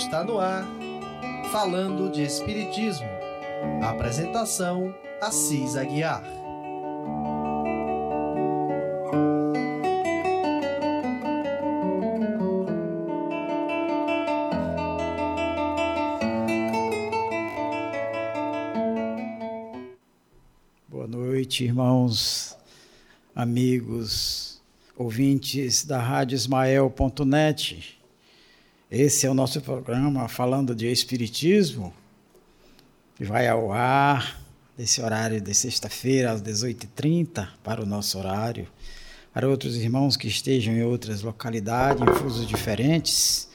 Está no ar, falando de Espiritismo. Apresentação: Assis Aguiar. Boa noite, irmãos, amigos, ouvintes da Rádio Ismael.net. Esse é o nosso programa falando de Espiritismo, vai ao ar nesse horário de sexta-feira, às 18h30, para o nosso horário. Para outros irmãos que estejam em outras localidades, em fusos diferentes,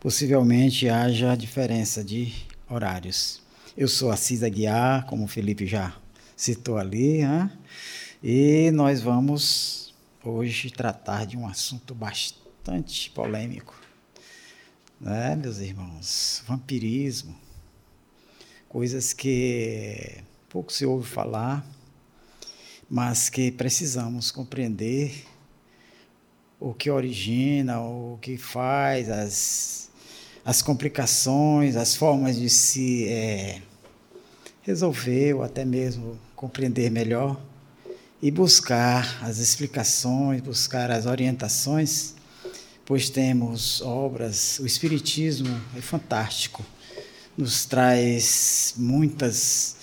possivelmente haja diferença de horários. Eu sou Assis Aguiar, como o Felipe já citou ali, né? e nós vamos hoje tratar de um assunto bastante polêmico né, meus irmãos? Vampirismo, coisas que pouco se ouve falar, mas que precisamos compreender o que origina, o que faz, as, as complicações, as formas de se é, resolver ou até mesmo compreender melhor e buscar as explicações, buscar as orientações pois temos obras, o Espiritismo é fantástico, nos traz muitas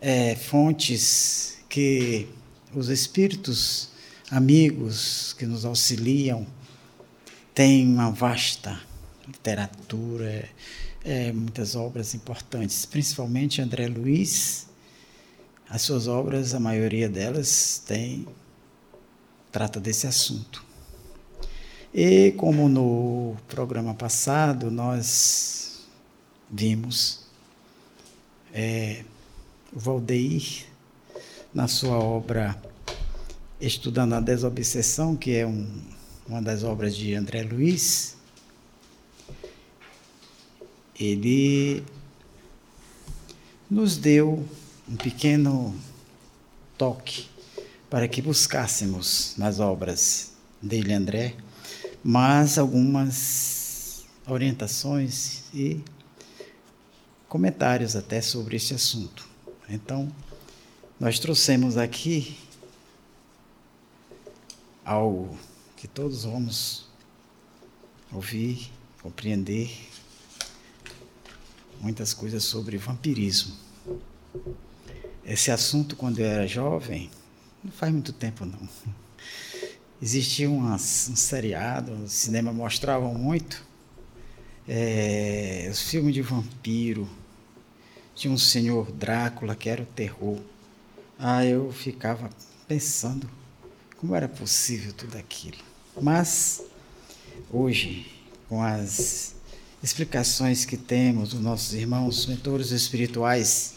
é, fontes que os espíritos amigos que nos auxiliam têm uma vasta literatura, é, muitas obras importantes, principalmente André Luiz. As suas obras, a maioria delas tem trata desse assunto. E como no programa passado nós vimos é, o Valdeir, na sua obra Estudando a Desobsessão, que é um, uma das obras de André Luiz, ele nos deu um pequeno toque para que buscássemos nas obras dele, André, mas algumas orientações e comentários até sobre este assunto. Então, nós trouxemos aqui algo que todos vamos ouvir, compreender muitas coisas sobre vampirismo. Esse assunto, quando eu era jovem, não faz muito tempo não existia um, um seriado, o cinema mostrava muito, é, os filmes de vampiro, tinha um senhor Drácula que era o terror. Ah, eu ficava pensando como era possível tudo aquilo. Mas hoje, com as explicações que temos dos nossos irmãos mentores espirituais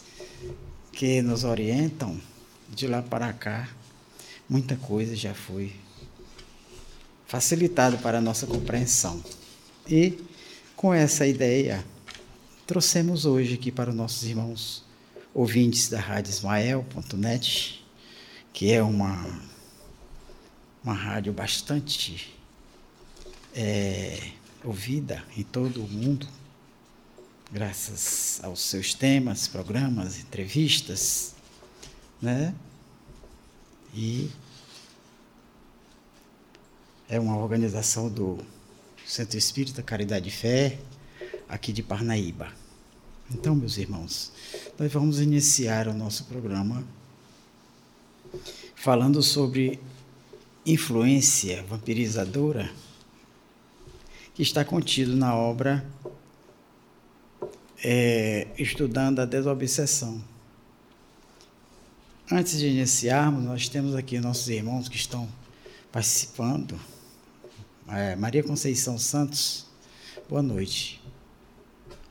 que nos orientam de lá para cá, muita coisa já foi facilitado para a nossa compreensão. E com essa ideia, trouxemos hoje aqui para os nossos irmãos ouvintes da Rádio Ismael.net, que é uma, uma rádio bastante é, ouvida em todo o mundo, graças aos seus temas, programas, entrevistas, né? E é uma organização do Centro Espírita Caridade e Fé, aqui de Parnaíba. Então, meus irmãos, nós vamos iniciar o nosso programa falando sobre influência vampirizadora que está contido na obra é, Estudando a Desobsessão. Antes de iniciarmos, nós temos aqui nossos irmãos que estão participando é, Maria Conceição Santos, boa noite.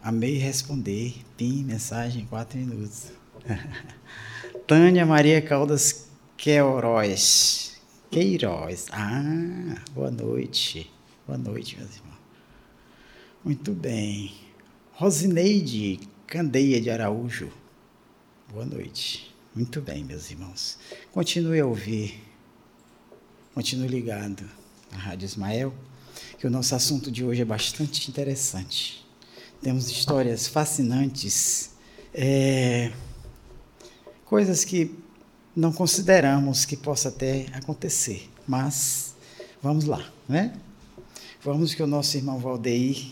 Amei responder. Pim, mensagem, quatro minutos. Tânia Maria Caldas Queiroz. Queiroz. Ah, boa noite. Boa noite, meus irmãos. Muito bem. Rosineide Candeia de Araújo. Boa noite. Muito bem, meus irmãos. Continue a ouvir. Continue ligado na Rádio Ismael, que o nosso assunto de hoje é bastante interessante. temos histórias fascinantes, é, coisas que não consideramos que possa até acontecer, mas vamos lá, né? Vamos que o nosso irmão Valdeir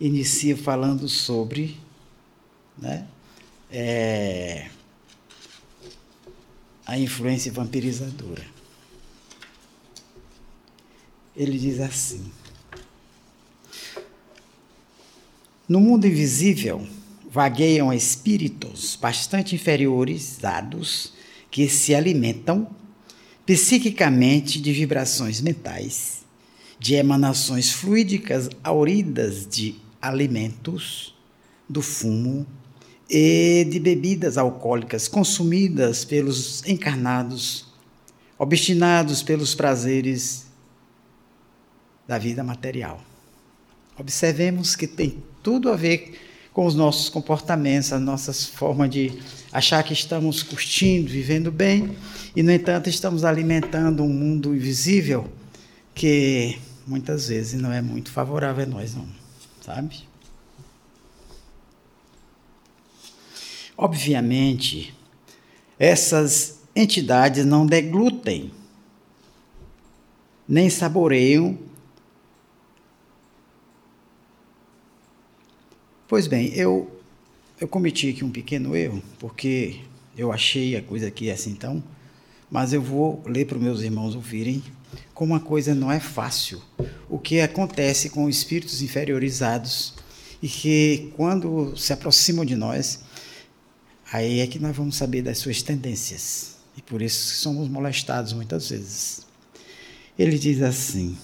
inicia falando sobre, né? É, a influência vampirizadora. Ele diz assim: No mundo invisível vagueiam espíritos bastante inferiores, dados, que se alimentam psiquicamente de vibrações mentais, de emanações fluídicas auridas de alimentos, do fumo e de bebidas alcoólicas consumidas pelos encarnados, obstinados pelos prazeres da vida material. Observemos que tem tudo a ver com os nossos comportamentos, as nossas formas de achar que estamos curtindo, vivendo bem, e no entanto estamos alimentando um mundo invisível que muitas vezes não é muito favorável a nós, não, sabe? Obviamente, essas entidades não deglutem, nem saboreiam Pois bem, eu, eu cometi aqui um pequeno erro, porque eu achei a coisa aqui assim então, mas eu vou ler para os meus irmãos ouvirem como a coisa não é fácil. O que acontece com espíritos inferiorizados e que, quando se aproximam de nós, aí é que nós vamos saber das suas tendências. E por isso somos molestados muitas vezes. Ele diz assim: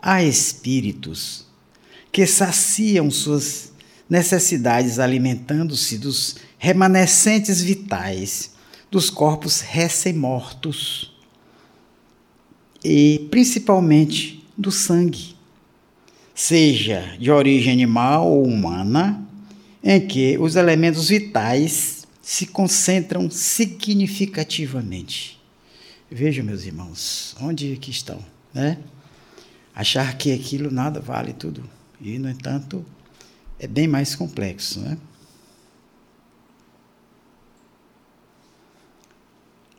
há espíritos que saciam suas necessidades alimentando-se dos remanescentes vitais dos corpos recém-mortos e principalmente do sangue, seja de origem animal ou humana, em que os elementos vitais se concentram significativamente. Vejam, meus irmãos, onde que estão, né? Achar que aquilo nada vale tudo e, no entanto, é bem mais complexo. Né?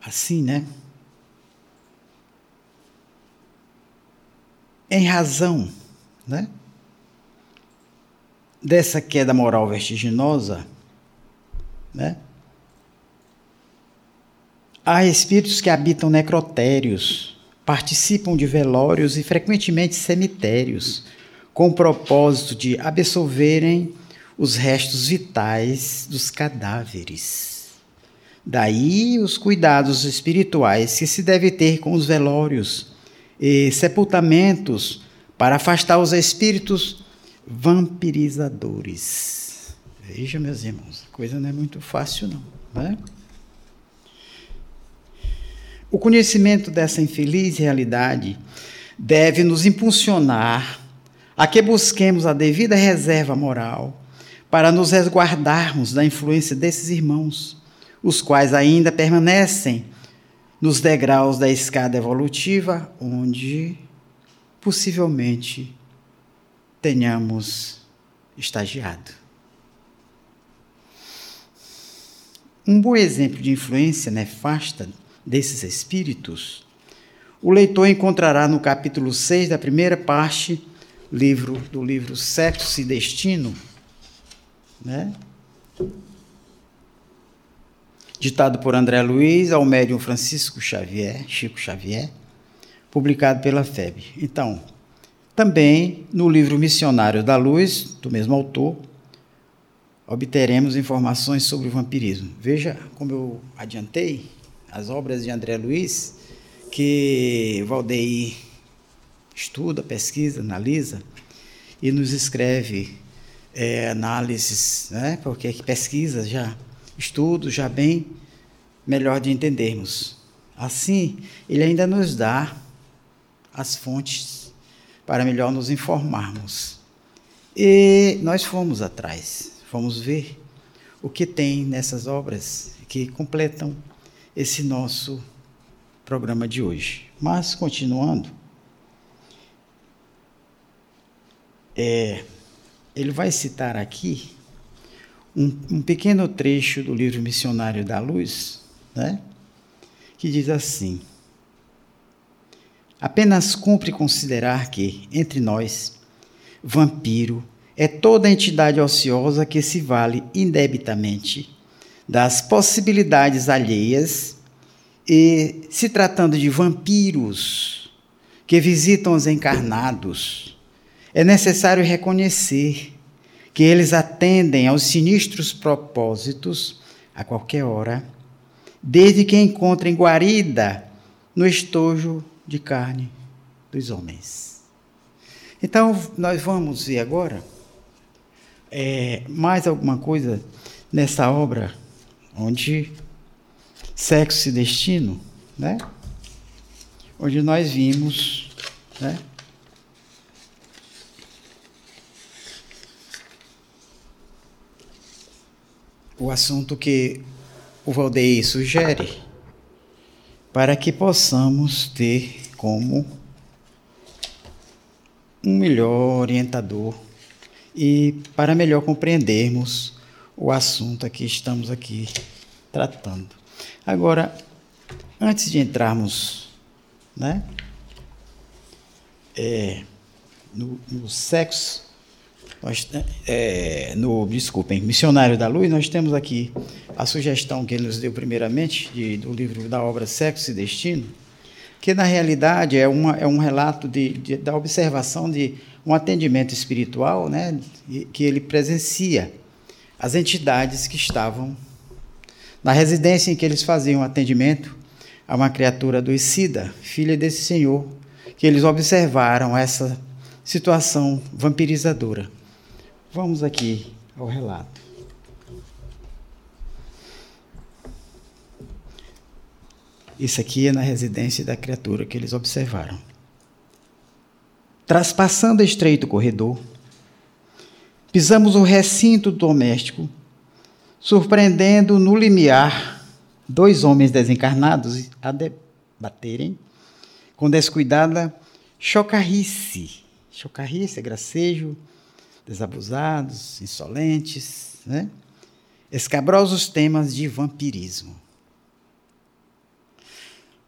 Assim, né? Em razão né, dessa queda moral vertiginosa, né, há espíritos que habitam necrotérios, participam de velórios e frequentemente cemitérios com o propósito de absolverem os restos vitais dos cadáveres. Daí os cuidados espirituais que se deve ter com os velórios e sepultamentos para afastar os espíritos vampirizadores. Veja, meus irmãos, a coisa não é muito fácil, não. Né? O conhecimento dessa infeliz realidade deve nos impulsionar a que busquemos a devida reserva moral para nos resguardarmos da influência desses irmãos, os quais ainda permanecem nos degraus da escada evolutiva, onde possivelmente tenhamos estagiado. Um bom exemplo de influência nefasta desses espíritos o leitor encontrará no capítulo 6 da primeira parte livro do livro Sexo e Destino, né? ditado por André Luiz ao médium Francisco Xavier, Chico Xavier, publicado pela FEB. Então, também no livro Missionário da Luz, do mesmo autor, obteremos informações sobre o vampirismo. Veja como eu adiantei as obras de André Luiz, que Valdeir estuda, pesquisa, analisa e nos escreve é, análises, né? porque é pesquisa já, estudos já bem melhor de entendermos. Assim, ele ainda nos dá as fontes para melhor nos informarmos. E nós fomos atrás, fomos ver o que tem nessas obras que completam esse nosso programa de hoje. Mas, continuando, é, ele vai citar aqui um, um pequeno trecho do livro Missionário da Luz, né? que diz assim: Apenas cumpre considerar que, entre nós, vampiro é toda entidade ociosa que se vale indebitamente das possibilidades alheias e, se tratando de vampiros que visitam os encarnados, é necessário reconhecer que eles atendem aos sinistros propósitos a qualquer hora, desde que encontrem guarida no estojo de carne dos homens. Então, nós vamos ver agora é, mais alguma coisa nessa obra, onde sexo e destino, né? Onde nós vimos, né? O assunto que o Valdeir sugere para que possamos ter como um melhor orientador e para melhor compreendermos o assunto que estamos aqui tratando. Agora, antes de entrarmos né, é, no, no sexo nós, é, no, desculpem, Missionário da Luz, nós temos aqui a sugestão que ele nos deu primeiramente de, do livro da obra Sexo e Destino, que na realidade é, uma, é um relato de, de, da observação de um atendimento espiritual né, que ele presencia as entidades que estavam na residência em que eles faziam atendimento a uma criatura adoecida, filha desse senhor, que eles observaram essa situação vampirizadora. Vamos aqui ao relato. Isso aqui é na residência da criatura que eles observaram. Traspassando estreito corredor, pisamos o recinto doméstico, surpreendendo no limiar dois homens desencarnados a debaterem com descuidada chocarrice. Chocarrice é gracejo desabusados, insolentes, né? escabrosos temas de vampirismo.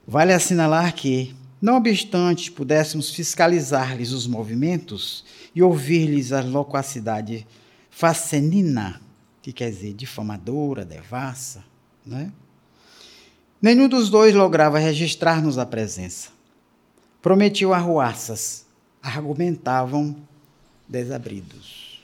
Vale assinalar que, não obstante pudéssemos fiscalizar-lhes os movimentos e ouvir-lhes a loquacidade facenina, que quer dizer difamadora, devassa, né? nenhum dos dois lograva registrar-nos a presença. Prometiam arruaças, argumentavam desabridos.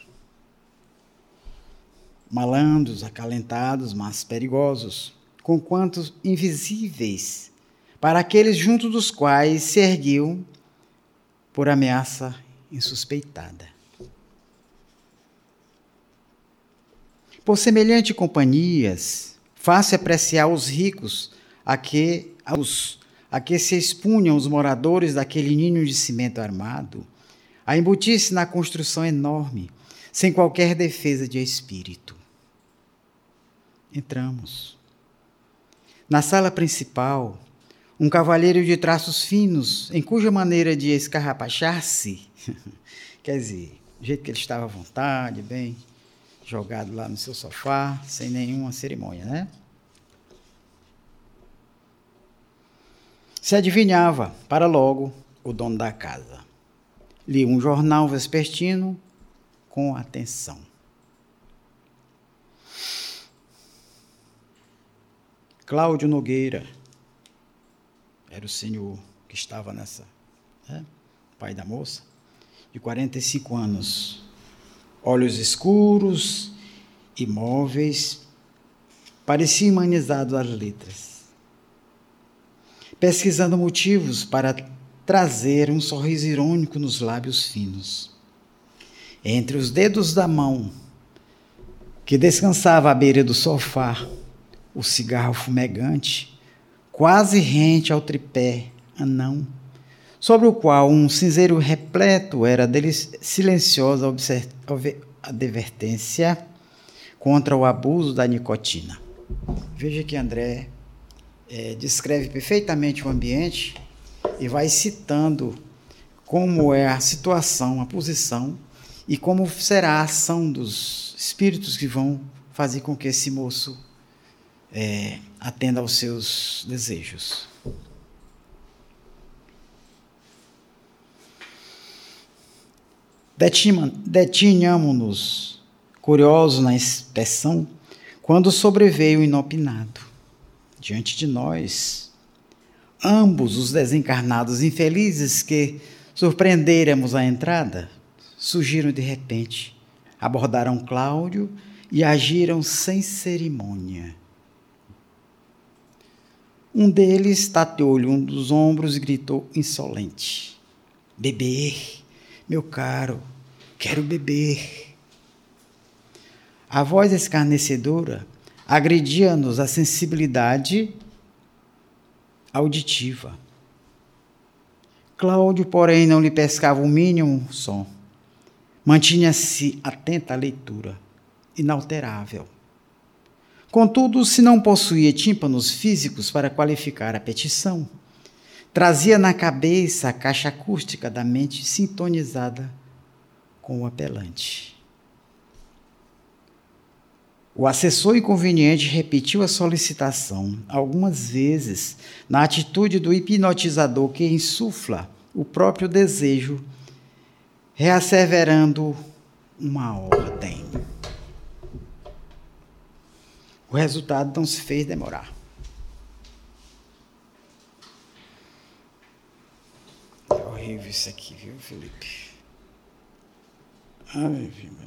Malandros, acalentados, mas perigosos, com quantos invisíveis, para aqueles junto dos quais se erguiam por ameaça insuspeitada. Por semelhante companhias, fácil apreciar os ricos a que, aos, a que se expunham os moradores daquele ninho de cimento armado, a embutir-se na construção enorme, sem qualquer defesa de espírito. Entramos. Na sala principal, um cavalheiro de traços finos, em cuja maneira de escarrapachar-se, quer dizer, do jeito que ele estava à vontade, bem jogado lá no seu sofá, sem nenhuma cerimônia, né? Se adivinhava, para logo, o dono da casa. Li um jornal vespertino com atenção. Cláudio Nogueira era o senhor que estava nessa, né? pai da moça, de 45 anos, olhos escuros, imóveis, parecia humanizado às letras. Pesquisando motivos para trazer um sorriso irônico nos lábios finos. Entre os dedos da mão, que descansava à beira do sofá, o cigarro fumegante, quase rente ao tripé anão, sobre o qual um cinzeiro repleto era silenciosa advertência contra o abuso da nicotina. Veja que André é, descreve perfeitamente o ambiente e vai citando como é a situação, a posição e como será a ação dos espíritos que vão fazer com que esse moço é, atenda aos seus desejos. Detinhamos-nos, curiosos na inspeção, quando sobreveio o inopinado. Diante de nós, ambos os desencarnados infelizes que surpreendêramos a entrada, surgiram de repente, abordaram Cláudio e agiram sem cerimônia. Um deles tateou-lhe um dos ombros e gritou insolente: Beber! Meu caro, quero beber. A voz escarnecedora agredia-nos a sensibilidade auditiva. Cláudio, porém, não lhe pescava o mínimo som. Mantinha-se atenta à leitura, inalterável. Contudo, se não possuía tímpanos físicos para qualificar a petição, Trazia na cabeça a caixa acústica da mente sintonizada com o apelante. O assessor inconveniente repetiu a solicitação algumas vezes na atitude do hipnotizador que insufla o próprio desejo, reasseverando uma ordem. O resultado não se fez demorar. horrível isso aqui, viu, Felipe? Ai, Maria.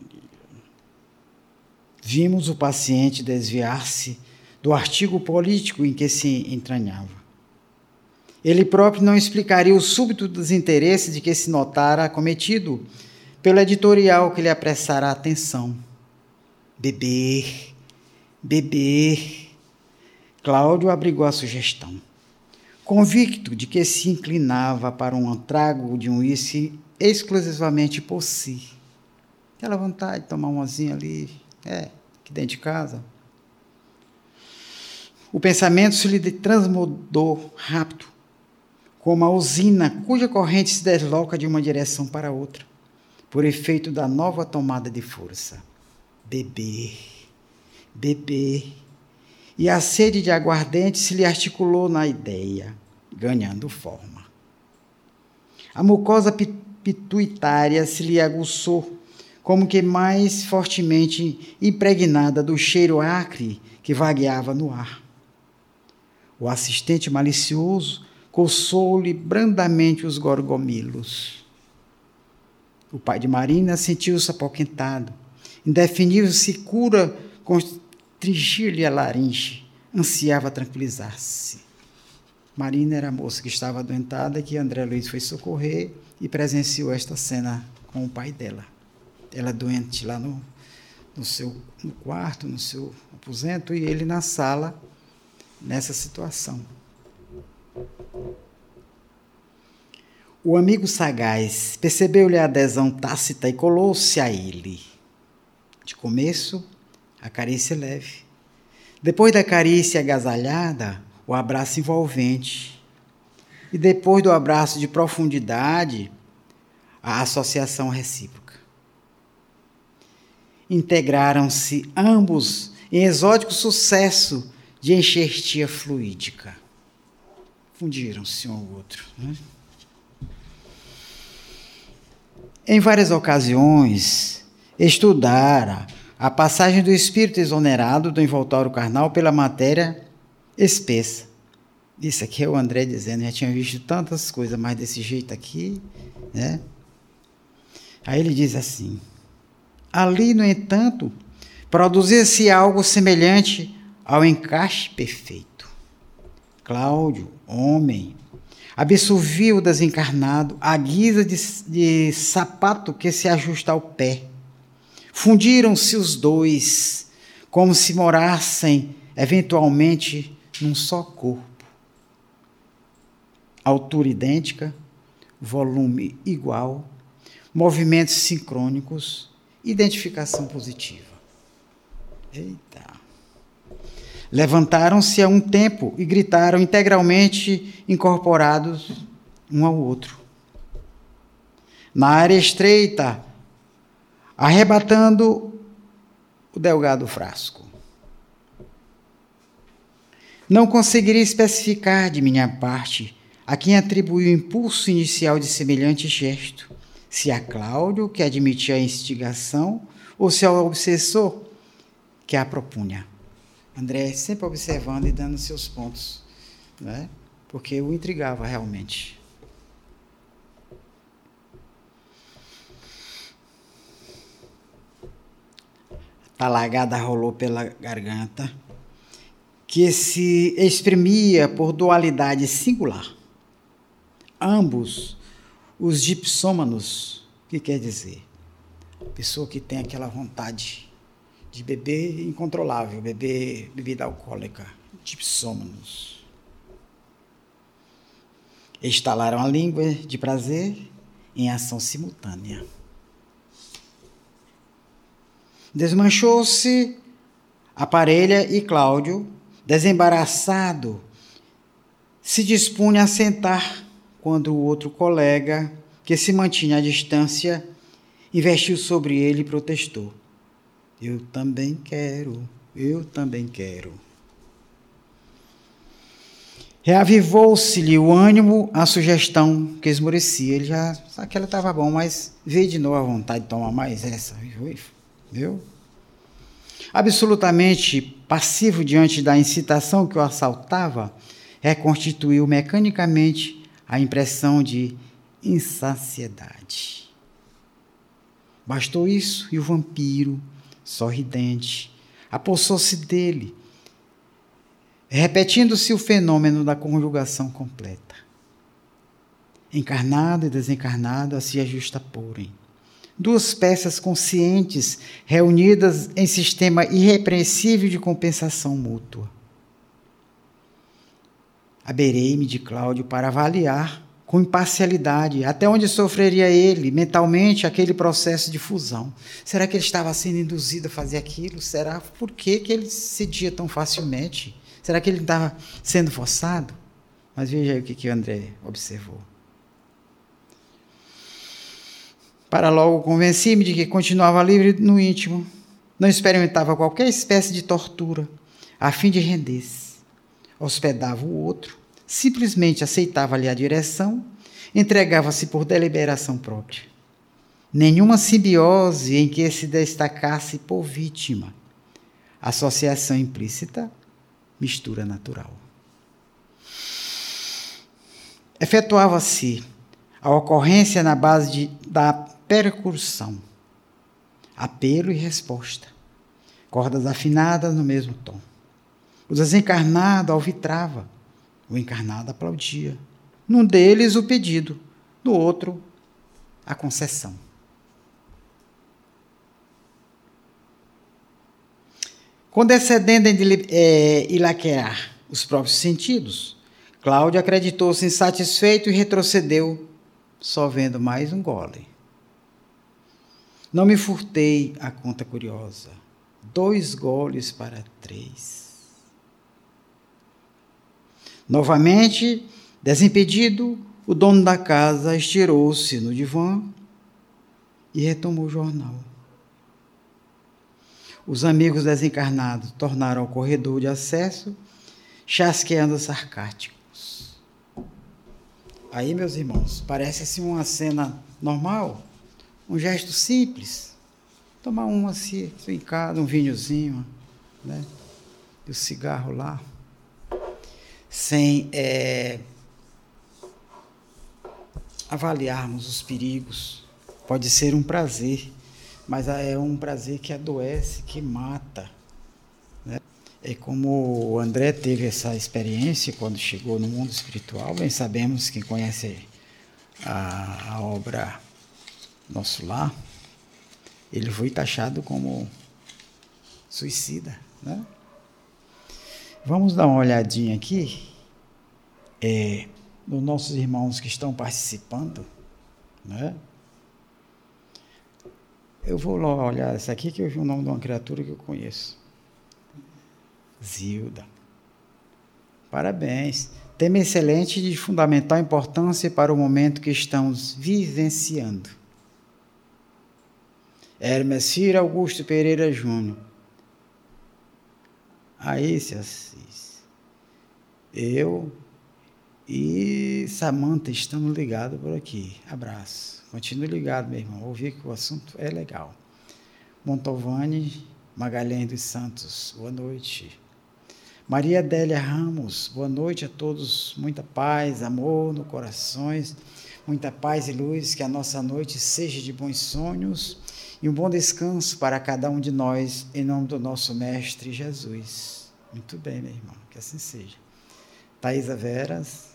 Vimos o paciente desviar-se do artigo político em que se entranhava. Ele próprio não explicaria o súbito desinteresse de que se notara cometido pelo editorial que lhe apressara a atenção. Beber, beber. Cláudio abrigou a sugestão convicto de que se inclinava para um trago de um uísque exclusivamente por si. Aquela vontade de tomar umazinha ali, é, aqui dentro de casa. O pensamento se lhe transmudou rápido, como a usina cuja corrente se desloca de uma direção para outra, por efeito da nova tomada de força. Beber, beber e a sede de aguardente se lhe articulou na ideia, ganhando forma. A mucosa pituitária se lhe aguçou, como que mais fortemente impregnada do cheiro acre que vagueava no ar. O assistente malicioso coçou-lhe brandamente os gorgomilos. O pai de Marina sentiu-se apoquentado. Indefinível secura Tringia-lhe a laringe, ansiava tranquilizar-se. Marina era a moça que estava adoentada que André Luiz foi socorrer e presenciou esta cena com o pai dela. Ela doente lá no, no seu no quarto, no seu aposento, e ele na sala, nessa situação. O amigo sagaz percebeu-lhe a adesão tácita e colou-se a ele. De começo, a carícia leve. Depois da carícia agasalhada, o abraço envolvente. E depois do abraço de profundidade, a associação recíproca. Integraram-se ambos em exótico sucesso de enxertia fluídica. Fundiram-se um ao outro. Né? Em várias ocasiões, estudara a passagem do espírito exonerado do envoltório carnal pela matéria espessa. Isso aqui é o André dizendo, já tinha visto tantas coisas, mas desse jeito aqui, né? Aí ele diz assim: ali, no entanto, produzia-se algo semelhante ao encaixe perfeito. Cláudio, homem, absolvia o desencarnado à guisa de, de sapato que se ajusta ao pé Fundiram-se os dois, como se morassem eventualmente num só corpo. Altura idêntica, volume igual, movimentos sincrônicos, identificação positiva. Eita! Levantaram-se a um tempo e gritaram integralmente incorporados um ao outro. Na área estreita, arrebatando o delgado frasco. Não conseguiria especificar de minha parte a quem atribui o impulso inicial de semelhante gesto, se a Cláudio, que admitia a instigação, ou se ao obsessor, que a propunha. André sempre observando e dando seus pontos, né? porque o intrigava realmente. A lagada rolou pela garganta, que se exprimia por dualidade singular. Ambos, os dipsômanos, que quer dizer? Pessoa que tem aquela vontade de beber incontrolável, beber bebida alcoólica, dipsômanos. Estalaram a língua de prazer em ação simultânea. Desmanchou-se a parelha e Cláudio, desembaraçado, se dispunha a sentar quando o outro colega, que se mantinha à distância, investiu sobre ele e protestou: Eu também quero, eu também quero. Reavivou-se-lhe o ânimo, a sugestão que esmorecia. Ele já, aquela estava bom, mas veio de novo a vontade de tomar mais essa. Viu? Absolutamente passivo diante da incitação que o assaltava, reconstituiu mecanicamente a impressão de insaciedade. Bastou isso e o vampiro, sorridente, apossou-se dele, repetindo-se o fenômeno da conjugação completa. Encarnado e desencarnado se ajustaporem duas peças conscientes reunidas em sistema irrepreensível de compensação mútua. Aberei-me de Cláudio para avaliar com imparcialidade até onde sofreria ele mentalmente aquele processo de fusão. Será que ele estava sendo induzido a fazer aquilo? Será por que, que ele cedia tão facilmente? Será que ele estava sendo forçado? Mas veja aí o que, que André observou. Para logo convenci-me de que continuava livre no íntimo, não experimentava qualquer espécie de tortura, a fim de render-se. Hospedava o outro, simplesmente aceitava-lhe a direção, entregava-se por deliberação própria. Nenhuma simbiose em que se destacasse por vítima. Associação implícita, mistura natural. Efetuava-se a ocorrência na base de, da percussão, apelo e resposta, cordas afinadas no mesmo tom. O desencarnado alvitrava, o encarnado aplaudia. Num deles, o pedido, no outro, a concessão. Condescendendo em é, ilaquear os próprios sentidos, Cláudio acreditou-se insatisfeito e retrocedeu, só vendo mais um gole. Não me furtei a conta curiosa. Dois goles para três. Novamente, desimpedido, o dono da casa estirou-se no divã e retomou o jornal. Os amigos desencarnados tornaram o corredor de acesso, chasqueando sarcásticos. Aí, meus irmãos, parece assim uma cena normal um gesto simples. Tomar um assim, em casa, um vinhozinho, né? E o cigarro lá. Sem é, avaliarmos os perigos. Pode ser um prazer, mas é um prazer que adoece, que mata. Né? É como o André teve essa experiência quando chegou no mundo espiritual, bem sabemos, quem conhece a, a obra nosso lar, ele foi taxado como suicida. Né? Vamos dar uma olhadinha aqui é, nos nossos irmãos que estão participando. Né? Eu vou lá olhar essa aqui, que eu vi o nome de uma criatura que eu conheço. Zilda. Parabéns. Tema excelente de fundamental importância para o momento que estamos vivenciando Hermes Ciro Augusto Pereira Júnior. Aí. Eu e Samanta estamos ligados por aqui. Abraço. Continue ligado, meu irmão. Ouvi que o assunto é legal. Montovani Magalhães dos Santos, boa noite. Maria Adélia Ramos, boa noite a todos. Muita paz, amor no corações, muita paz e luz. Que a nossa noite seja de bons sonhos e um bom descanso para cada um de nós, em nome do nosso Mestre Jesus. Muito bem, meu irmão, que assim seja. Thaisa Veras,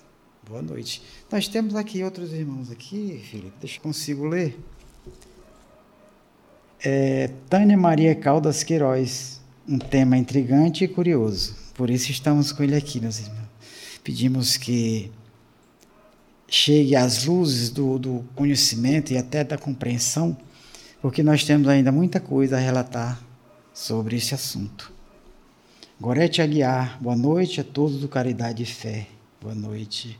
boa noite. Nós temos aqui outros irmãos aqui, Felipe, deixa eu consigo ler. É, Tânia Maria Caldas Queiroz, um tema intrigante e curioso. Por isso estamos com ele aqui, meus irmãos. Pedimos que chegue às luzes do, do conhecimento e até da compreensão porque nós temos ainda muita coisa a relatar sobre esse assunto. Gorete Aguiar, boa noite a todos do Caridade e Fé. Boa noite.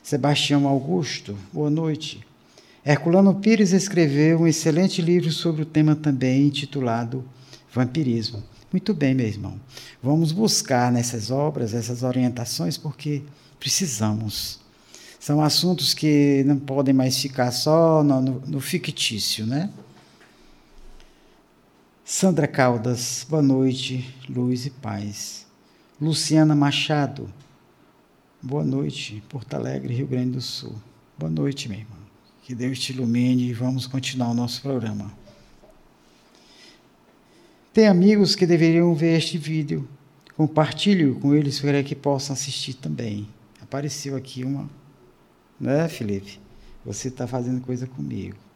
Sebastião Augusto, boa noite. Herculano Pires escreveu um excelente livro sobre o tema também, intitulado Vampirismo. Muito bem, meu irmão. Vamos buscar nessas obras essas orientações porque precisamos. São assuntos que não podem mais ficar só no, no, no fictício, né? Sandra Caldas, boa noite, luz e paz. Luciana Machado, boa noite, Porto Alegre, Rio Grande do Sul. Boa noite, meu irmão. Que Deus te ilumine e vamos continuar o nosso programa. Tem amigos que deveriam ver este vídeo. Compartilhe com eles para que possam assistir também. Apareceu aqui uma, né, Felipe? Você está fazendo coisa comigo.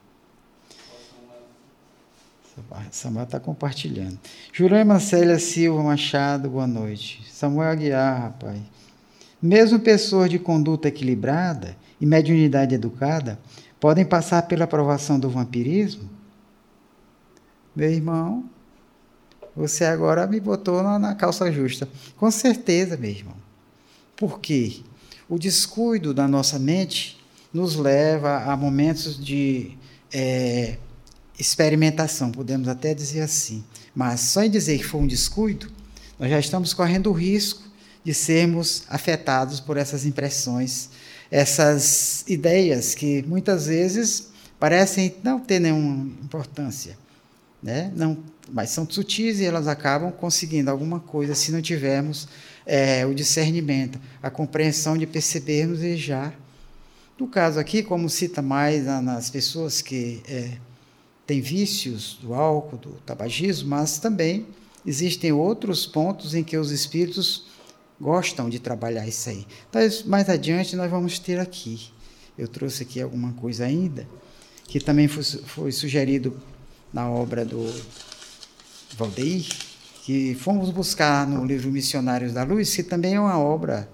Samuel está compartilhando. Jurema Célia Silva Machado, boa noite. Samuel Aguiar, rapaz. Mesmo pessoas de conduta equilibrada e mediunidade educada podem passar pela aprovação do vampirismo? Meu irmão, você agora me botou na, na calça justa. Com certeza, meu irmão. Por quê? O descuido da nossa mente nos leva a momentos de. É, experimentação, podemos até dizer assim. Mas só em dizer que foi um descuido, nós já estamos correndo o risco de sermos afetados por essas impressões, essas ideias que muitas vezes parecem não ter nenhuma importância, né? Não, mas são sutis e elas acabam conseguindo alguma coisa se não tivermos é, o discernimento, a compreensão de percebermos e já. No caso aqui, como cita mais nas pessoas que é, tem vícios do álcool, do tabagismo, mas também existem outros pontos em que os espíritos gostam de trabalhar isso aí. Mas mais adiante nós vamos ter aqui. Eu trouxe aqui alguma coisa ainda, que também foi, foi sugerido na obra do Valdeir, que fomos buscar no livro Missionários da Luz, que também é uma obra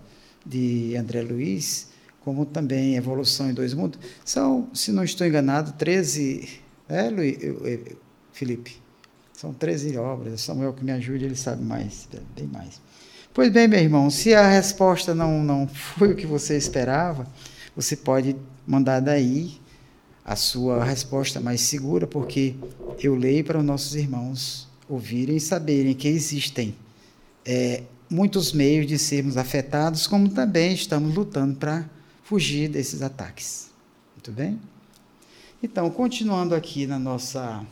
de André Luiz, como também Evolução em Dois Mundos. São, se não estou enganado, 13 é, Luiz, Felipe. São 13 obras. Samuel que me ajude, ele sabe mais, bem mais. Pois bem, meu irmão, se a resposta não, não foi o que você esperava, você pode mandar daí a sua resposta mais segura, porque eu leio para os nossos irmãos ouvirem e saberem que existem é, muitos meios de sermos afetados, como também estamos lutando para fugir desses ataques. Muito bem? Então, continuando aqui na nossa,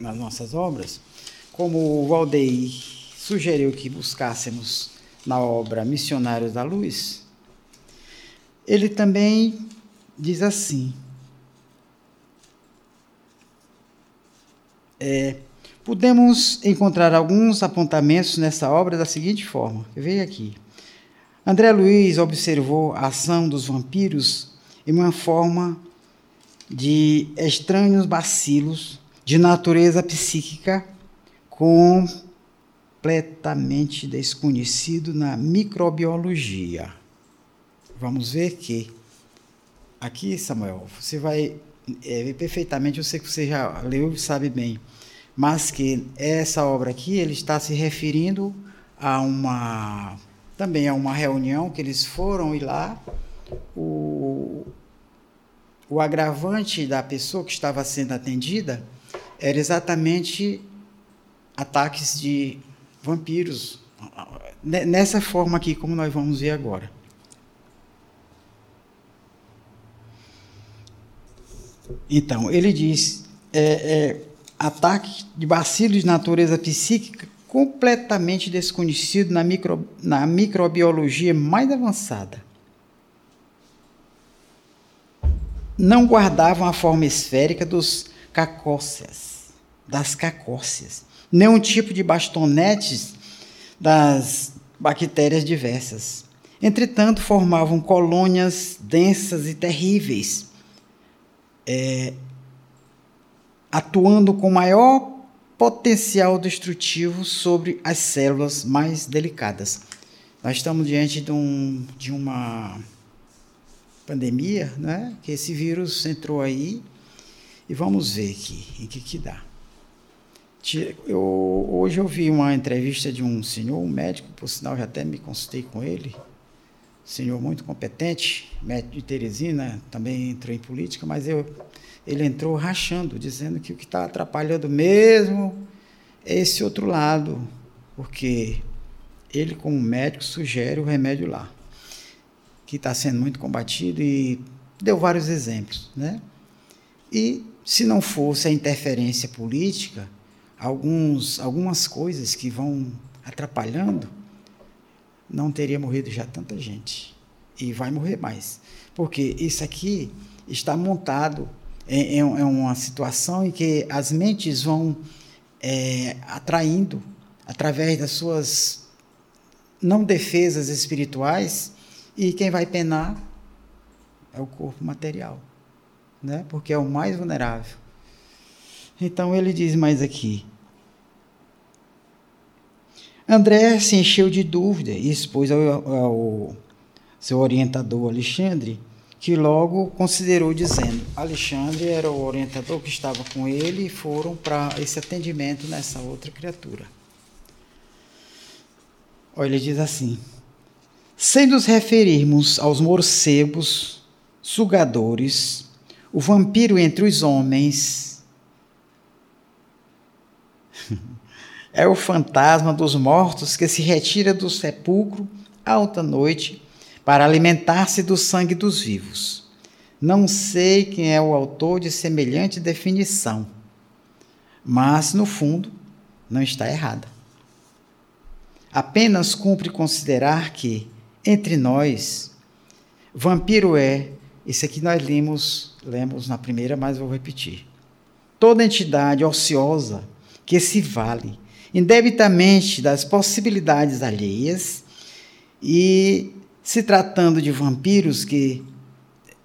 nas nossas obras, como o Valdeir sugeriu que buscássemos na obra Missionários da Luz, ele também diz assim: é, podemos encontrar alguns apontamentos nessa obra da seguinte forma. Veja aqui. André Luiz observou a ação dos vampiros em uma forma de estranhos bacilos de natureza psíquica completamente desconhecido na microbiologia. Vamos ver que aqui, Samuel, você vai é, ver perfeitamente, eu sei que você já leu e sabe bem, mas que essa obra aqui ele está se referindo a uma também a uma reunião que eles foram e lá o, o agravante da pessoa que estava sendo atendida era exatamente ataques de vampiros, nessa forma aqui, como nós vamos ver agora. Então, ele diz: é, é, ataque de bacilos de natureza psíquica completamente desconhecido na, micro, na microbiologia mais avançada. Não guardavam a forma esférica dos cacóceas, das cacóceas, nenhum tipo de bastonetes das bactérias diversas. Entretanto, formavam colônias densas e terríveis, é, atuando com maior potencial destrutivo sobre as células mais delicadas. Nós estamos diante de, um, de uma pandemia, né? que esse vírus entrou aí, e vamos ver aqui em que, que dá. Eu, hoje eu vi uma entrevista de um senhor, um médico, por sinal já até me consultei com ele, senhor muito competente, médico de Teresina, também entrou em política, mas eu ele entrou rachando, dizendo que o que está atrapalhando mesmo é esse outro lado, porque ele, como médico, sugere o remédio lá, que está sendo muito combatido e deu vários exemplos. Né? E se não fosse a interferência política, alguns, algumas coisas que vão atrapalhando, não teria morrido já tanta gente. E vai morrer mais. Porque isso aqui está montado é, é uma situação em que as mentes vão é, atraindo, através das suas não defesas espirituais, e quem vai penar é o corpo material, né? porque é o mais vulnerável. Então ele diz mais aqui. André se encheu de dúvida e expôs ao, ao seu orientador Alexandre que logo considerou dizendo: Alexandre era o orientador que estava com ele e foram para esse atendimento nessa outra criatura. Olha, ele diz assim: sem nos referirmos aos morcegos, sugadores, o vampiro entre os homens, é o fantasma dos mortos que se retira do sepulcro alta noite para alimentar-se do sangue dos vivos. Não sei quem é o autor de semelhante definição, mas, no fundo, não está errada. Apenas cumpre considerar que, entre nós, vampiro é, isso aqui nós lemos, lemos na primeira, mas vou repetir. Toda entidade ociosa que se vale indebitamente das possibilidades alheias e se tratando de vampiros que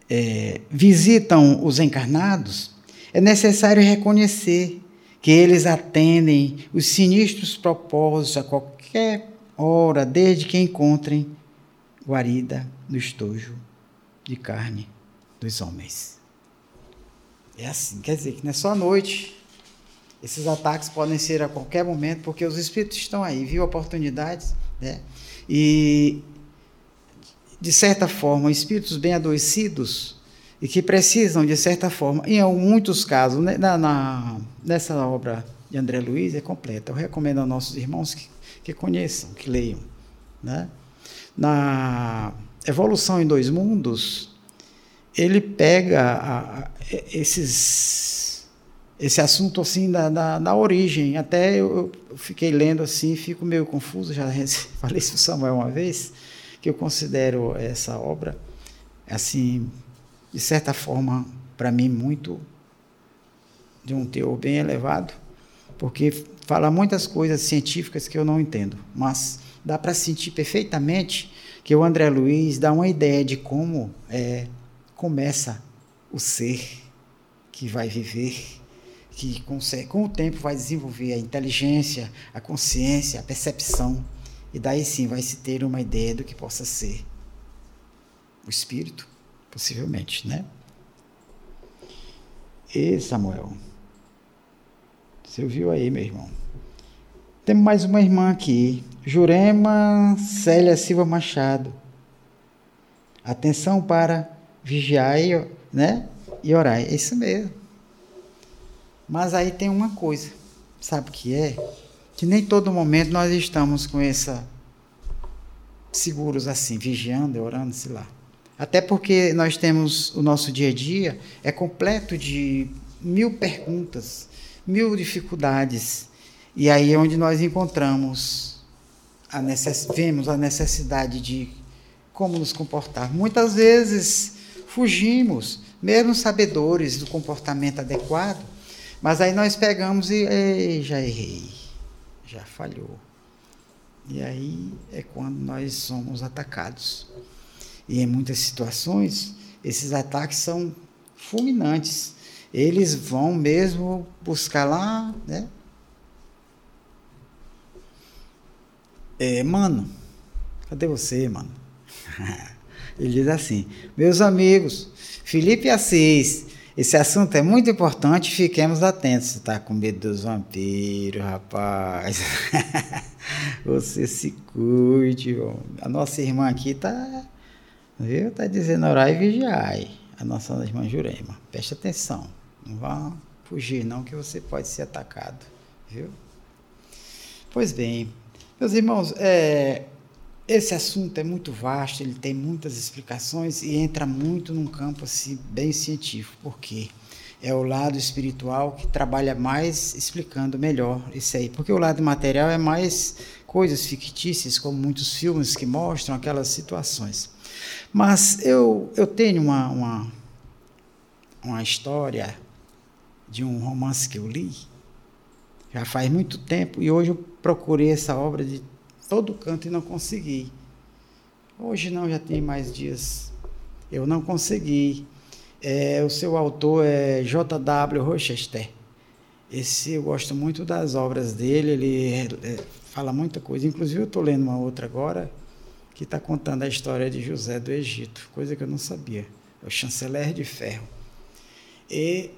é, visitam os encarnados, é necessário reconhecer que eles atendem os sinistros propósitos a qualquer hora, desde que encontrem guarida no estojo de carne dos homens. É assim, quer dizer que não é só à noite. Esses ataques podem ser a qualquer momento, porque os espíritos estão aí, viu oportunidades, né? E de certa forma, espíritos bem adoecidos e que precisam, de certa forma, em muitos casos, né, na, na, nessa obra de André Luiz é completa. Eu recomendo aos nossos irmãos que, que conheçam, que leiam. Né? Na Evolução em Dois Mundos, ele pega a, a, esses, esse assunto assim da, da, da origem. Até eu, eu, fiquei lendo assim, fico meio confuso, já falei isso para Samuel uma vez, que eu considero essa obra, assim, de certa forma, para mim, muito de um teor bem elevado, porque fala muitas coisas científicas que eu não entendo, mas dá para sentir perfeitamente que o André Luiz dá uma ideia de como é, começa o ser que vai viver, que com, com o tempo vai desenvolver a inteligência, a consciência, a percepção e daí sim vai se ter uma ideia do que possa ser o espírito, possivelmente, né? E Samuel, você ouviu aí, meu irmão? Temos mais uma irmã aqui, Jurema Célia Silva Machado. Atenção para vigiar, né? e orar. É isso mesmo. Mas aí tem uma coisa, sabe o que é? Que nem todo momento nós estamos com essa seguros assim, vigiando, orando, sei lá. Até porque nós temos o nosso dia a dia é completo de mil perguntas, mil dificuldades. E aí é onde nós encontramos a necess... vemos a necessidade de como nos comportar. Muitas vezes fugimos, mesmo sabedores do comportamento adequado, mas aí nós pegamos e Ei, já errei, já falhou. E aí é quando nós somos atacados. E em muitas situações, esses ataques são fulminantes. Eles vão mesmo buscar lá, né? É, mano, cadê você, mano? Ele diz assim: Meus amigos, Felipe Assis, esse assunto é muito importante, fiquemos atentos. Você está com medo dos vampiros, rapaz. Você se cuide. A nossa irmã aqui está viu? Tá dizendo orar e vigiar. A nossa irmã Jurema. Preste atenção. Não vá fugir, não, que você pode ser atacado. Viu? Pois bem, meus irmãos, é, esse assunto é muito vasto, ele tem muitas explicações e entra muito num campo assim, bem científico, porque é o lado espiritual que trabalha mais explicando melhor isso aí, porque o lado material é mais coisas fictícias, como muitos filmes que mostram aquelas situações. Mas eu, eu tenho uma, uma, uma história de um romance que eu li, já faz muito tempo, e hoje eu procurei essa obra de todo canto e não consegui. Hoje não, já tem mais dias. Eu não consegui. É, o seu autor é J.W. Rochester. Esse eu gosto muito das obras dele, ele é, fala muita coisa. Inclusive eu estou lendo uma outra agora que está contando a história de José do Egito, coisa que eu não sabia. É o chanceler de ferro. E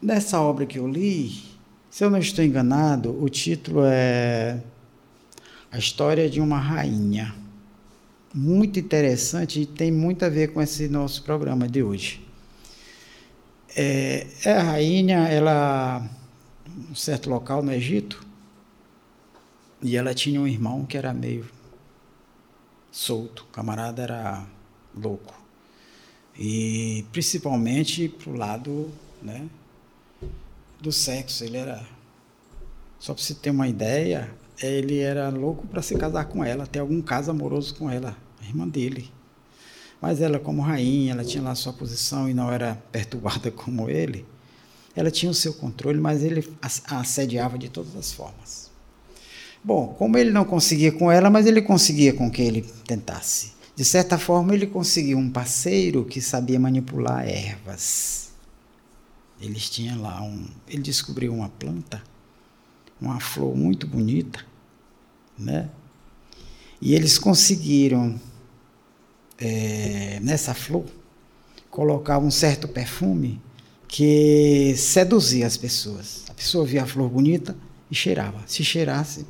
nessa obra que eu li, se eu não estou enganado, o título é a história de uma rainha. Muito interessante e tem muito a ver com esse nosso programa de hoje. É, é a rainha, ela, um certo local no Egito, e ela tinha um irmão que era meio solto, o camarada era louco. E principalmente para o lado né, do sexo, ele era. Só para você ter uma ideia, ele era louco para se casar com ela, ter algum caso amoroso com ela, a irmã dele. Mas ela, como rainha, ela tinha lá sua posição e não era perturbada como ele. Ela tinha o seu controle, mas ele a assediava de todas as formas. Bom, como ele não conseguia com ela, mas ele conseguia com que ele tentasse. De certa forma, ele conseguiu um parceiro que sabia manipular ervas. Eles tinham lá um. Ele descobriu uma planta uma flor muito bonita, né? E eles conseguiram, é, nessa flor, colocar um certo perfume que seduzia as pessoas. A pessoa via a flor bonita e cheirava. Se cheirasse,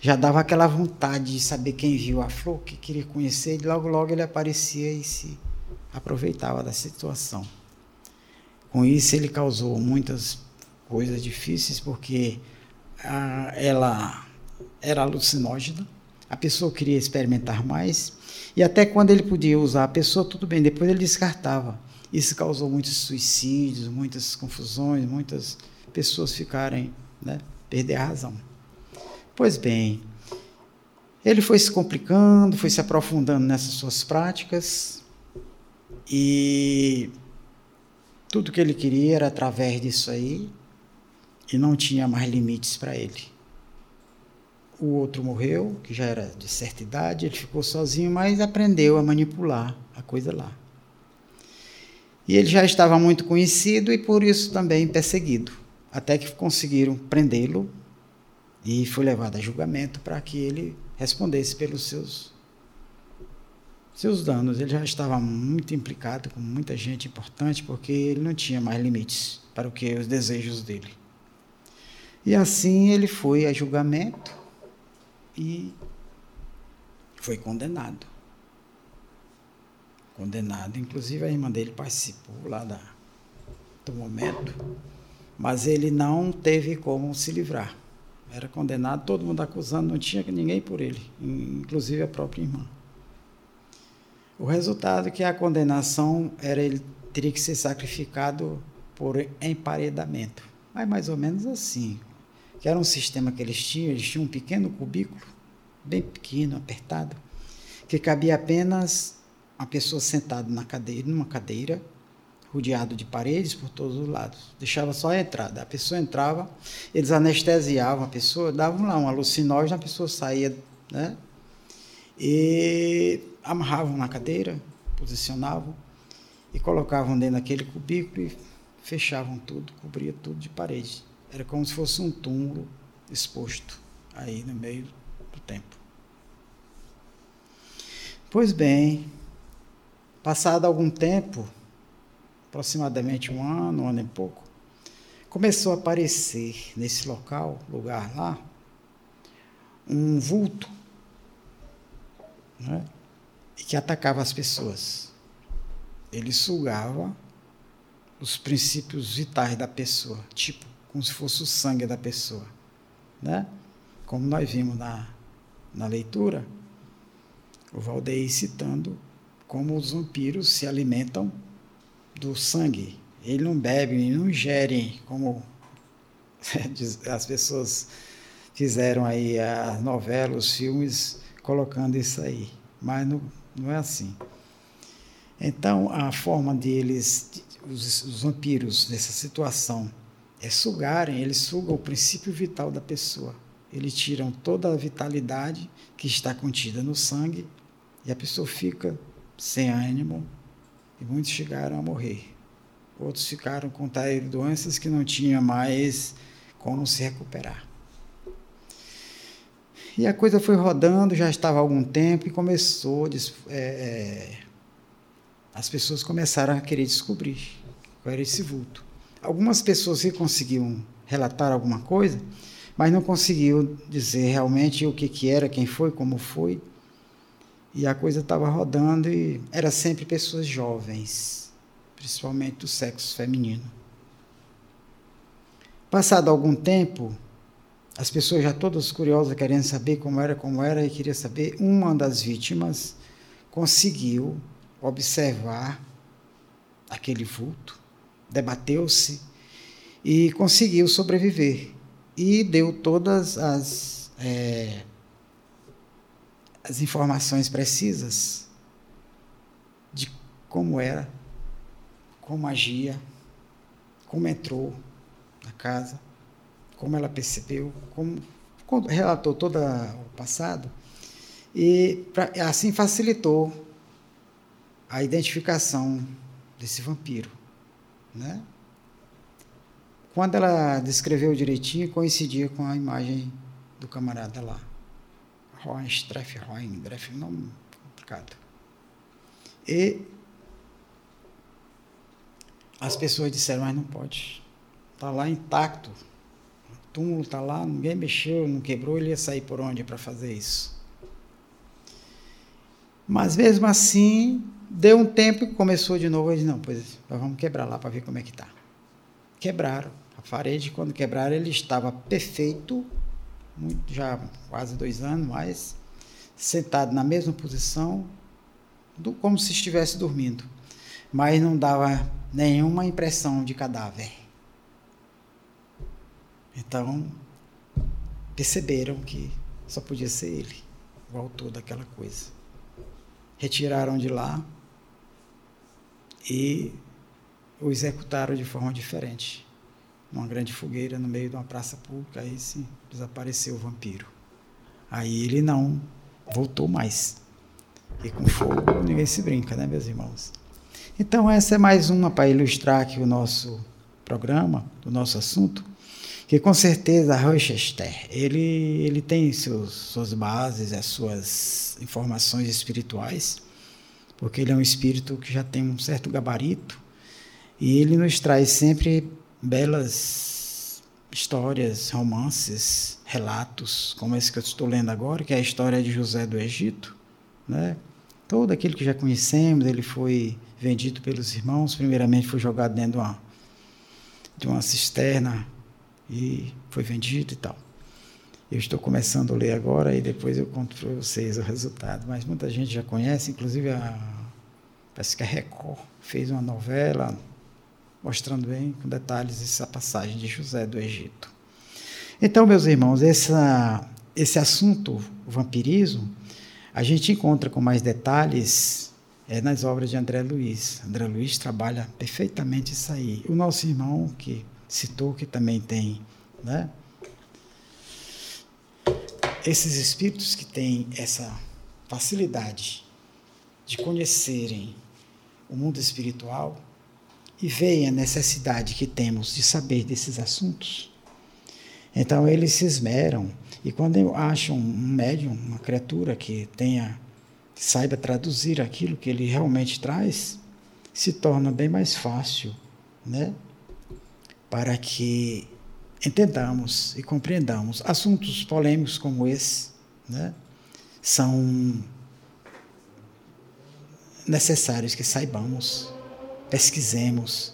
já dava aquela vontade de saber quem viu a flor, que queria conhecer, e logo, logo ele aparecia e se aproveitava da situação. Com isso, ele causou muitas coisas difíceis, porque ela era alucinógena, a pessoa queria experimentar mais, e até quando ele podia usar a pessoa, tudo bem, depois ele descartava. Isso causou muitos suicídios, muitas confusões, muitas pessoas ficarem, né, perder a razão. Pois bem, ele foi se complicando, foi se aprofundando nessas suas práticas, e tudo que ele queria era através disso aí, e não tinha mais limites para ele. O outro morreu, que já era de certa idade, ele ficou sozinho, mas aprendeu a manipular a coisa lá. E ele já estava muito conhecido e por isso também perseguido, até que conseguiram prendê-lo e foi levado a julgamento para que ele respondesse pelos seus seus danos. Ele já estava muito implicado com muita gente importante porque ele não tinha mais limites para o que os desejos dele. E assim ele foi a julgamento e foi condenado. Condenado, inclusive a irmã dele participou lá da do momento, mas ele não teve como se livrar. Era condenado, todo mundo acusando, não tinha ninguém por ele, inclusive a própria irmã. O resultado é que a condenação era ele teria que ser sacrificado por emparedamento. Mas mais ou menos assim, que era um sistema que eles tinham, eles tinham um pequeno cubículo, bem pequeno, apertado, que cabia apenas uma pessoa sentada na cadeira, numa cadeira, rodeado de paredes por todos os lados. Deixava só a entrada. A pessoa entrava, eles anestesiavam a pessoa, davam lá um alucinógeno, a pessoa saía, né? E amarravam na cadeira, posicionavam e colocavam dentro daquele cubículo e fechavam tudo, cobria tudo de parede. Era como se fosse um túmulo exposto aí no meio do tempo. Pois bem, passado algum tempo, aproximadamente um ano, um ano e pouco, começou a aparecer nesse local, lugar lá, um vulto né, que atacava as pessoas. Ele sugava os princípios vitais da pessoa, tipo, como se fosse o sangue da pessoa. Né? Como nós vimos na, na leitura, o Valdeir citando como os vampiros se alimentam do sangue. Ele não bebe, ele não ingere, como as pessoas fizeram aí as novelas, os filmes, colocando isso aí. Mas não, não é assim. Então, a forma deles, os, os vampiros, nessa situação, é sugarem, eles sugam o princípio vital da pessoa. Eles tiram toda a vitalidade que está contida no sangue e a pessoa fica sem ânimo e muitos chegaram a morrer. Outros ficaram com doenças que não tinham mais como se recuperar. E a coisa foi rodando, já estava há algum tempo e começou. É, é, as pessoas começaram a querer descobrir qual era esse vulto. Algumas pessoas que conseguiam relatar alguma coisa, mas não conseguiam dizer realmente o que, que era, quem foi, como foi. E a coisa estava rodando e era sempre pessoas jovens, principalmente do sexo feminino. Passado algum tempo, as pessoas já todas curiosas, querendo saber como era, como era, e queria saber, uma das vítimas conseguiu observar aquele vulto, debateu-se e conseguiu sobreviver. E deu todas as é, as informações precisas de como era, como agia, como entrou na casa, como ela percebeu, como, relatou todo o passado e pra, assim facilitou a identificação desse vampiro, né? Quando ela descreveu direitinho, coincidia com a imagem do camarada lá. Hohenstreff, Hohendreff, nome complicado. E as pessoas disseram, mas não pode. Está lá intacto. Túmulo está lá, ninguém mexeu, não quebrou, ele ia sair por onde para fazer isso? Mas mesmo assim, deu um tempo e começou de novo. Ele não, pois vamos quebrar lá para ver como é que está. Quebraram. A parede, quando quebraram, ele estava perfeito, muito, já quase dois anos, mas sentado na mesma posição, do, como se estivesse dormindo. Mas não dava nenhuma impressão de cadáver. Então, perceberam que só podia ser ele, o autor daquela coisa. Retiraram de lá e o executaram de forma diferente numa grande fogueira no meio de uma praça pública, aí sim, desapareceu o vampiro. Aí ele não voltou mais. E com fogo ninguém se brinca, né, meus irmãos? Então, essa é mais uma para ilustrar aqui o nosso programa, o nosso assunto, que com certeza Rochester, ele, ele tem seus, suas bases, as suas informações espirituais, porque ele é um espírito que já tem um certo gabarito, e ele nos traz sempre belas histórias, romances, relatos, como esse que eu estou lendo agora, que é a história de José do Egito, né? Todo aquele que já conhecemos, ele foi vendido pelos irmãos, primeiramente foi jogado dentro de uma, de uma cisterna e foi vendido e tal. Eu estou começando a ler agora e depois eu conto para vocês o resultado. Mas muita gente já conhece, inclusive a, parece que a Record fez uma novela mostrando bem com detalhes essa passagem de José do Egito. Então, meus irmãos, essa, esse assunto, o vampirismo, a gente encontra com mais detalhes é, nas obras de André Luiz. André Luiz trabalha perfeitamente isso aí. O nosso irmão que citou, que também tem, né? Esses espíritos que têm essa facilidade de conhecerem o mundo espiritual e veem a necessidade que temos de saber desses assuntos, então eles se esmeram e quando acham um médium, uma criatura que tenha que saiba traduzir aquilo que ele realmente traz, se torna bem mais fácil, né? Para que entendamos e compreendamos assuntos polêmicos como esse, né? São necessários que saibamos, pesquisemos,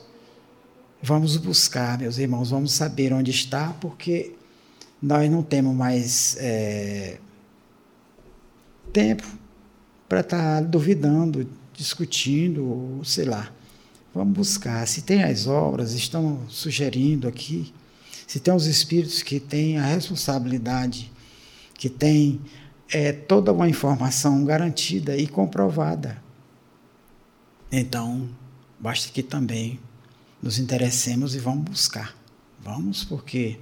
vamos buscar, meus irmãos, vamos saber onde está, porque nós não temos mais é, tempo para estar tá duvidando, discutindo, sei lá. Vamos buscar. Se tem as obras, estão sugerindo aqui, se tem os espíritos que têm a responsabilidade, que têm é, toda uma informação garantida e comprovada. Então, basta que também nos interessemos e vamos buscar. Vamos, porque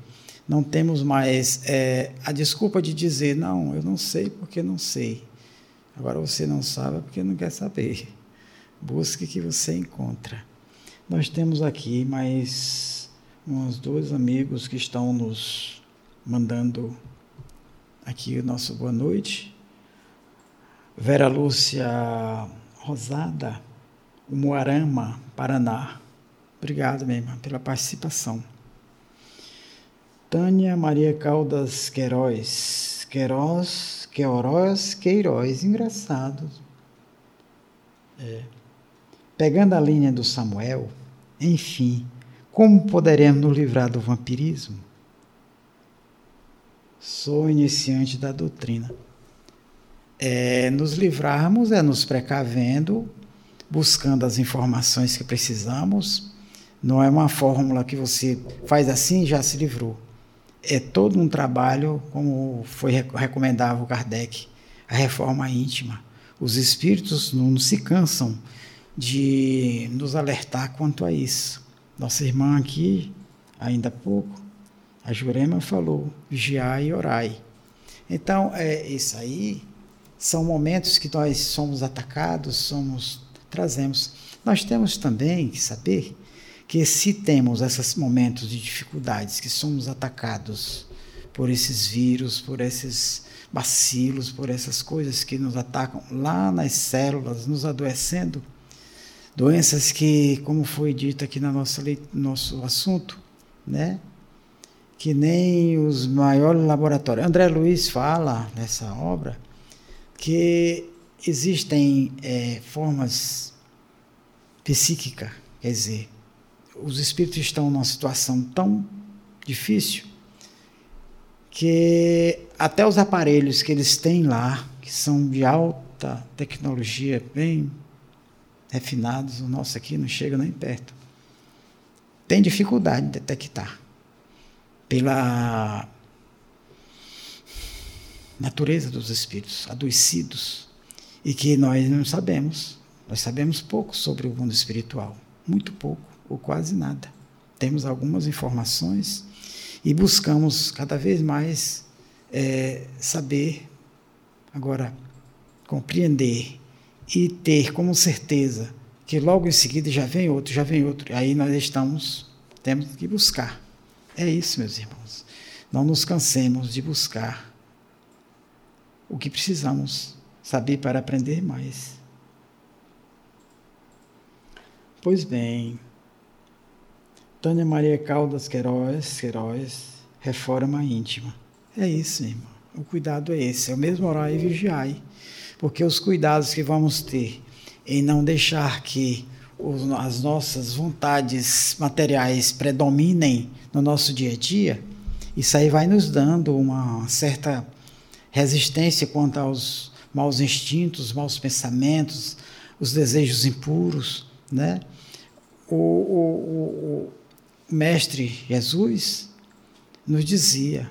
não temos mais é, a desculpa de dizer, não, eu não sei porque não sei. Agora você não sabe porque não quer saber. Busque que você encontra. Nós temos aqui mais uns dois amigos que estão nos mandando aqui o nosso boa noite. Vera Lúcia Rosada, Moarama, Paraná. Obrigado, minha irmã, pela participação. Tânia Maria Caldas Queiroz. Queiroz Queiroz, Queiroz, engraçado. É. Pegando a linha do Samuel, enfim, como poderemos nos livrar do vampirismo? Sou iniciante da doutrina. É, nos livrarmos é nos precavendo, buscando as informações que precisamos. Não é uma fórmula que você faz assim e já se livrou é todo um trabalho, como foi recomendava o Kardec, a reforma íntima. Os espíritos não se cansam de nos alertar quanto a isso. Nossa irmã aqui, ainda há pouco, a Jurema falou: vigiai e orai. Então, é isso aí são momentos que nós somos atacados, somos trazemos. Nós temos também que saber que se temos esses momentos de dificuldades, que somos atacados por esses vírus, por esses bacilos, por essas coisas que nos atacam lá nas células, nos adoecendo, doenças que, como foi dito aqui no nosso, nosso assunto, né? que nem os maiores laboratórios. André Luiz fala nessa obra que existem é, formas psíquicas, quer dizer, os espíritos estão numa situação tão difícil que até os aparelhos que eles têm lá, que são de alta tecnologia, bem refinados, o nosso aqui não chega nem perto, tem dificuldade de detectar pela natureza dos espíritos adoecidos e que nós não sabemos. Nós sabemos pouco sobre o mundo espiritual, muito pouco ou quase nada. Temos algumas informações e buscamos cada vez mais é, saber, agora, compreender e ter como certeza que logo em seguida já vem outro, já vem outro. Aí nós estamos, temos que buscar. É isso, meus irmãos. Não nos cansemos de buscar o que precisamos saber para aprender mais. Pois bem, Tânia Maria Caldas Queiroz, Queiroz, reforma íntima. É isso, irmão. O cuidado é esse, é o mesmo orar e vigiar. Porque os cuidados que vamos ter em não deixar que as nossas vontades materiais predominem no nosso dia a dia, isso aí vai nos dando uma certa resistência quanto aos maus instintos, maus pensamentos, os desejos impuros, né? O, o, o mestre Jesus nos dizia: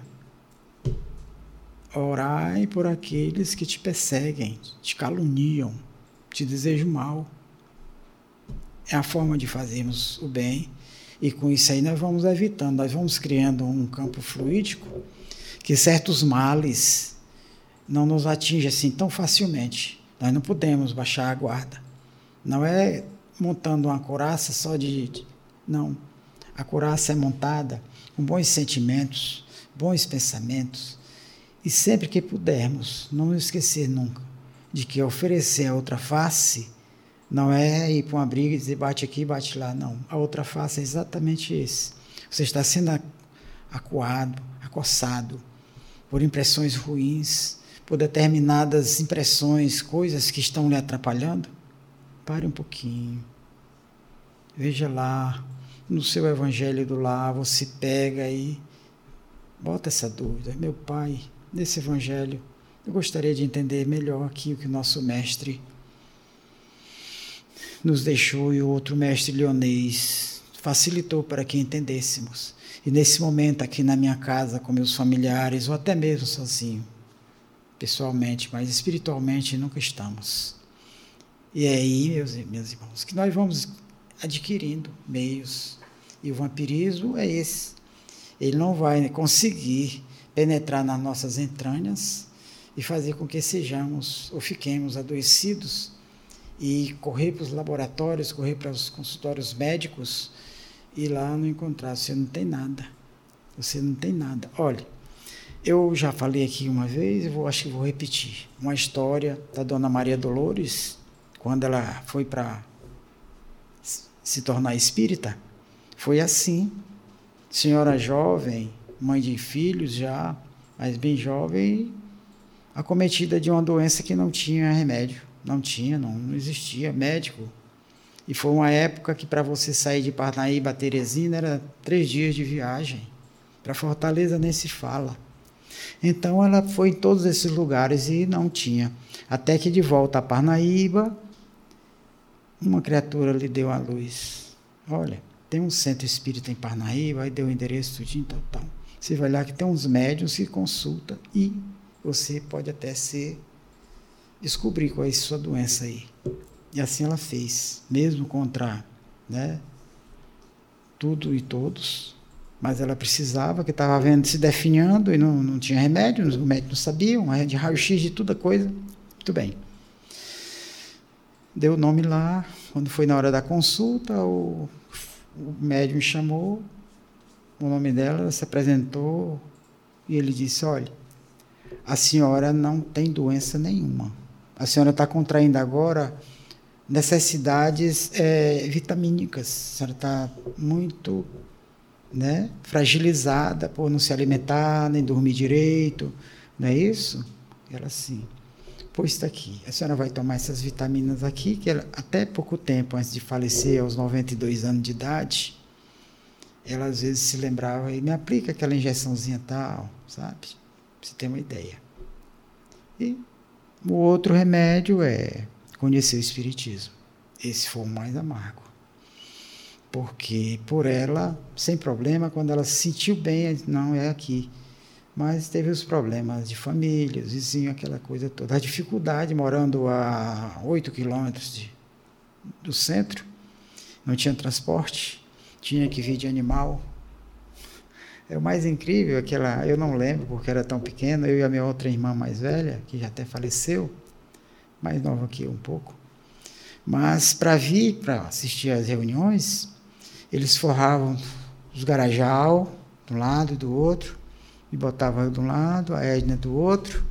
orai por aqueles que te perseguem, te caluniam, te desejam mal. É a forma de fazermos o bem e com isso aí nós vamos evitando, nós vamos criando um campo fluídico que certos males não nos atingem assim tão facilmente. Nós não podemos baixar a guarda. Não é montando uma coraça só de. Não. A coraça é montada com bons sentimentos, bons pensamentos. E sempre que pudermos, não esquecer nunca de que oferecer a outra face não é ir para uma briga e dizer bate aqui, bate lá. Não. A outra face é exatamente esse. Você está sendo acuado, acossado por impressões ruins, por determinadas impressões, coisas que estão lhe atrapalhando. Pare um pouquinho. Veja lá, no seu evangelho do lar, você pega aí, bota essa dúvida. Meu pai, nesse evangelho, eu gostaria de entender melhor aqui o que o nosso mestre nos deixou e o outro mestre leonês facilitou para que entendêssemos. E nesse momento aqui na minha casa com meus familiares ou até mesmo sozinho, pessoalmente, mas espiritualmente nunca estamos. E é aí, meus, meus irmãos, que nós vamos adquirindo meios. E o vampirismo é esse. Ele não vai conseguir penetrar nas nossas entranhas e fazer com que sejamos ou fiquemos adoecidos e correr para os laboratórios, correr para os consultórios médicos e lá não encontrar. Você não tem nada. Você não tem nada. Olha, eu já falei aqui uma vez, eu vou, acho que vou repetir. Uma história da Dona Maria Dolores, quando ela foi para se tornar espírita, foi assim. Senhora jovem, mãe de filhos já, mas bem jovem, acometida de uma doença que não tinha remédio. Não tinha, não, não existia médico. E foi uma época que para você sair de Parnaíba Teresina era três dias de viagem. Para Fortaleza nem se fala. Então ela foi em todos esses lugares e não tinha. Até que de volta a Parnaíba, uma criatura lhe deu a luz. Olha, tem um centro espírita em Parnaíba, aí deu o endereço tudinho, tal, tal. Você vai lá que tem uns médiums que consulta e você pode até ser descobrir qual é a sua doença aí. E assim ela fez, mesmo contra né, tudo e todos. Mas ela precisava, que estava vendo se definhando e não, não tinha remédio, o médico não sabia, um de raio-x de toda coisa. Muito bem. Deu o nome lá, quando foi na hora da consulta, o, o médium chamou, o nome dela, se apresentou e ele disse: Olha, a senhora não tem doença nenhuma a senhora está contraindo agora necessidades é, vitamínicas. A senhora está muito né, fragilizada por não se alimentar, nem dormir direito. Não é isso? Ela assim. Pois está aqui. A senhora vai tomar essas vitaminas aqui, que ela, até pouco tempo antes de falecer, aos 92 anos de idade, ela às vezes se lembrava e me aplica aquela injeçãozinha tal, sabe? Você ter uma ideia. E o outro remédio é conhecer o Espiritismo. Esse foi o mais amargo. Porque por ela, sem problema, quando ela se sentiu bem, não é aqui. Mas teve os problemas de família, os vizinhos, aquela coisa toda. A dificuldade, morando a 8 quilômetros do centro, não tinha transporte, tinha que vir de animal, é o mais incrível, aquela, eu não lembro porque era tão pequena, eu e a minha outra irmã mais velha, que já até faleceu, mais nova que eu um pouco. Mas para vir, para assistir às reuniões, eles forravam os garajal de um lado e do outro, e botavam de um lado, a Edna do outro,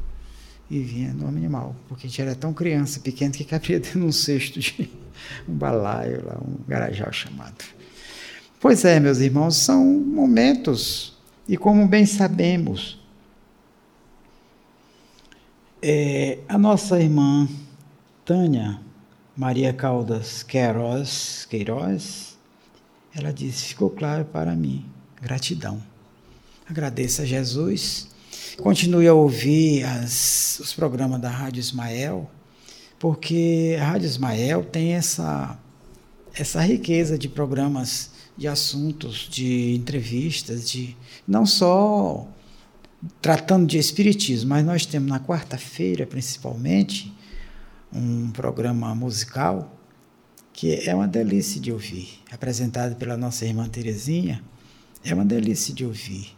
e vinha no animal, porque a gente era tão criança, pequena, que cabia dentro de um cesto de um balaio lá, um garajal chamado. Pois é, meus irmãos, são momentos, e como bem sabemos, é, a nossa irmã Tânia, Maria Caldas Queiroz, Queiroz, ela disse: ficou claro para mim. Gratidão. Agradeço a Jesus. Continue a ouvir as, os programas da Rádio Ismael, porque a Rádio Ismael tem essa, essa riqueza de programas, de assuntos, de entrevistas, de não só tratando de espiritismo, mas nós temos na quarta-feira, principalmente, um programa musical que é uma delícia de ouvir, apresentado pela nossa irmã Terezinha, é uma delícia de ouvir.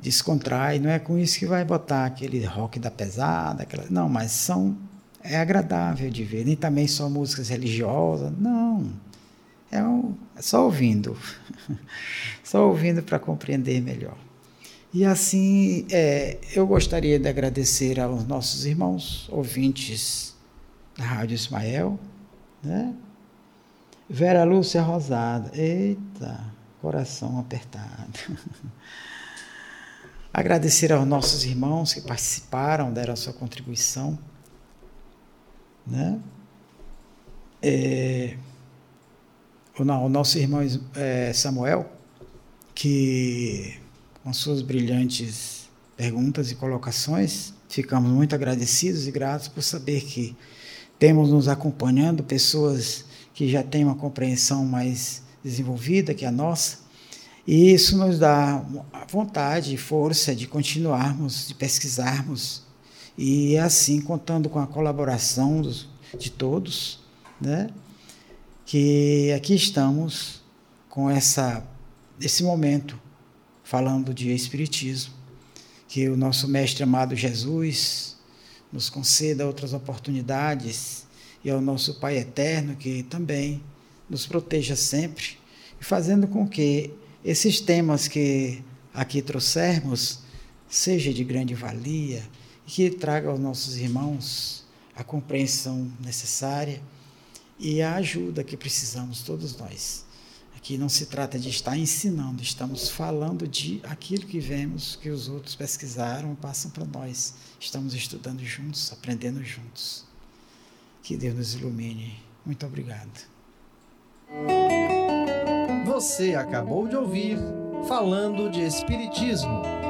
Descontrai, não é com isso que vai botar aquele rock da pesada, aquela, não, mas são é agradável de ver, nem também só músicas religiosas, não. É, um, é só ouvindo, só ouvindo para compreender melhor. E assim, é, eu gostaria de agradecer aos nossos irmãos ouvintes da Rádio Ismael, né? Vera Lúcia Rosada, eita, coração apertado. agradecer aos nossos irmãos que participaram, deram a sua contribuição, né? É, o, nosso irmão é, Samuel, que com suas brilhantes perguntas e colocações. Ficamos muito agradecidos e gratos por saber que temos nos acompanhando pessoas que já têm uma compreensão mais desenvolvida que a nossa. E isso nos dá vontade e força de continuarmos, de pesquisarmos. E assim, contando com a colaboração dos, de todos, né? Que aqui estamos com essa, esse momento falando de Espiritismo. Que o nosso Mestre amado Jesus nos conceda outras oportunidades e ao nosso Pai eterno que também nos proteja sempre, e fazendo com que esses temas que aqui trouxermos seja de grande valia e que traga aos nossos irmãos a compreensão necessária e a ajuda que precisamos todos nós. Aqui não se trata de estar ensinando, estamos falando de aquilo que vemos, que os outros pesquisaram passam para nós. Estamos estudando juntos, aprendendo juntos. Que Deus nos ilumine. Muito obrigado. Você acabou de ouvir Falando de Espiritismo